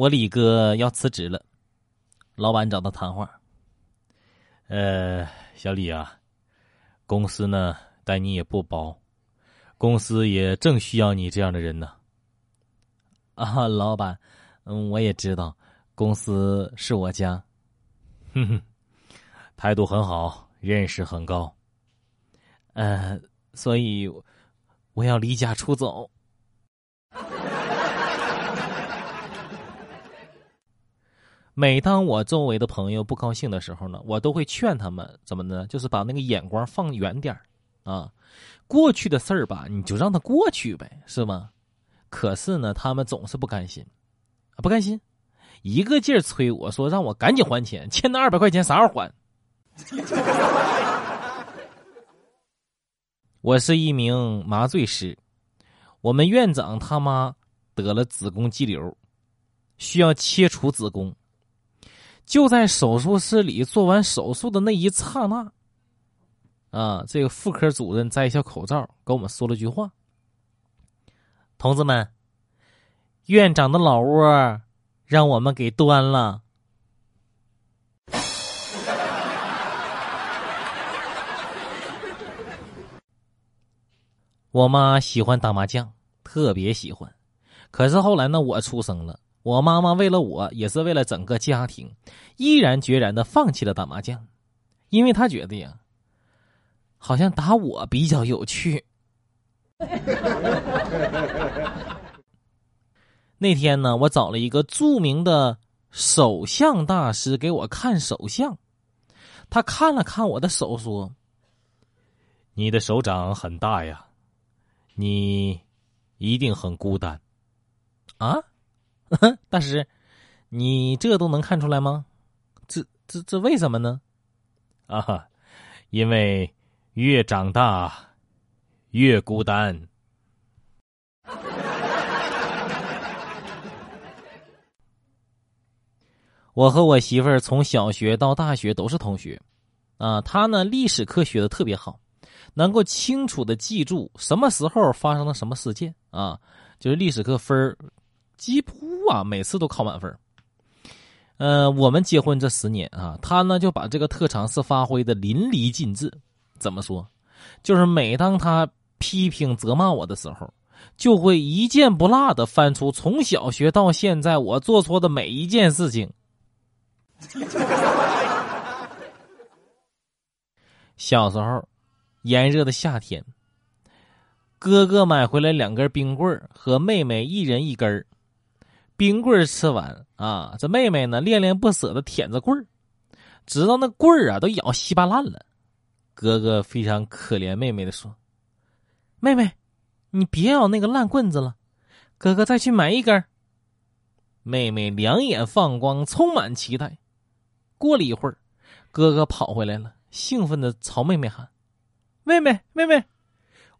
我李哥要辞职了，老板找他谈话。呃，小李啊，公司呢待你也不薄，公司也正需要你这样的人呢。啊，老板，嗯，我也知道，公司是我家。哼哼，态度很好，认识很高。呃，所以我要离家出走。每当我周围的朋友不高兴的时候呢，我都会劝他们怎么呢？就是把那个眼光放远点啊，过去的事儿吧，你就让它过去呗，是吗？可是呢，他们总是不甘心，不甘心，一个劲儿催我说让我赶紧还钱，欠那二百块钱啥时候还？我是一名麻醉师，我们院长他妈得了子宫肌瘤，需要切除子宫。就在手术室里做完手术的那一刹那，啊，这个妇科主任摘下口罩，跟我们说了句话：“同志们，院长的老窝让我们给端了。”我妈喜欢打麻将，特别喜欢。可是后来呢，我出生了。我妈妈为了我，也是为了整个家庭，毅然决然的放弃了打麻将，因为她觉得呀，好像打我比较有趣。那天呢，我找了一个著名的手相大师给我看手相，他看了看我的手，说：“你的手掌很大呀，你一定很孤单。”啊？大师，你这都能看出来吗？这、这、这为什么呢？啊，因为越长大越孤单。我和我媳妇儿从小学到大学都是同学，啊，她呢历史课学的特别好，能够清楚的记住什么时候发生了什么事件啊，就是历史课分儿。几乎啊，每次都考满分。呃，我们结婚这十年啊，他呢就把这个特长是发挥的淋漓尽致。怎么说？就是每当他批评责骂我的时候，就会一件不落的翻出从小学到现在我做错的每一件事情。小时候，炎热的夏天，哥哥买回来两根冰棍和妹妹一人一根儿。冰棍吃完啊，这妹妹呢恋恋不舍的舔着棍儿，直到那棍儿啊都咬稀巴烂了。哥哥非常可怜妹妹的说：“妹妹，你别咬那个烂棍子了，哥哥再去买一根。”妹妹两眼放光，充满期待。过了一会儿，哥哥跑回来了，兴奋的朝妹妹喊：“妹妹，妹妹，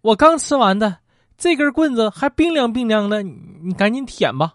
我刚吃完的这根棍子还冰凉冰凉的，你赶紧舔吧。”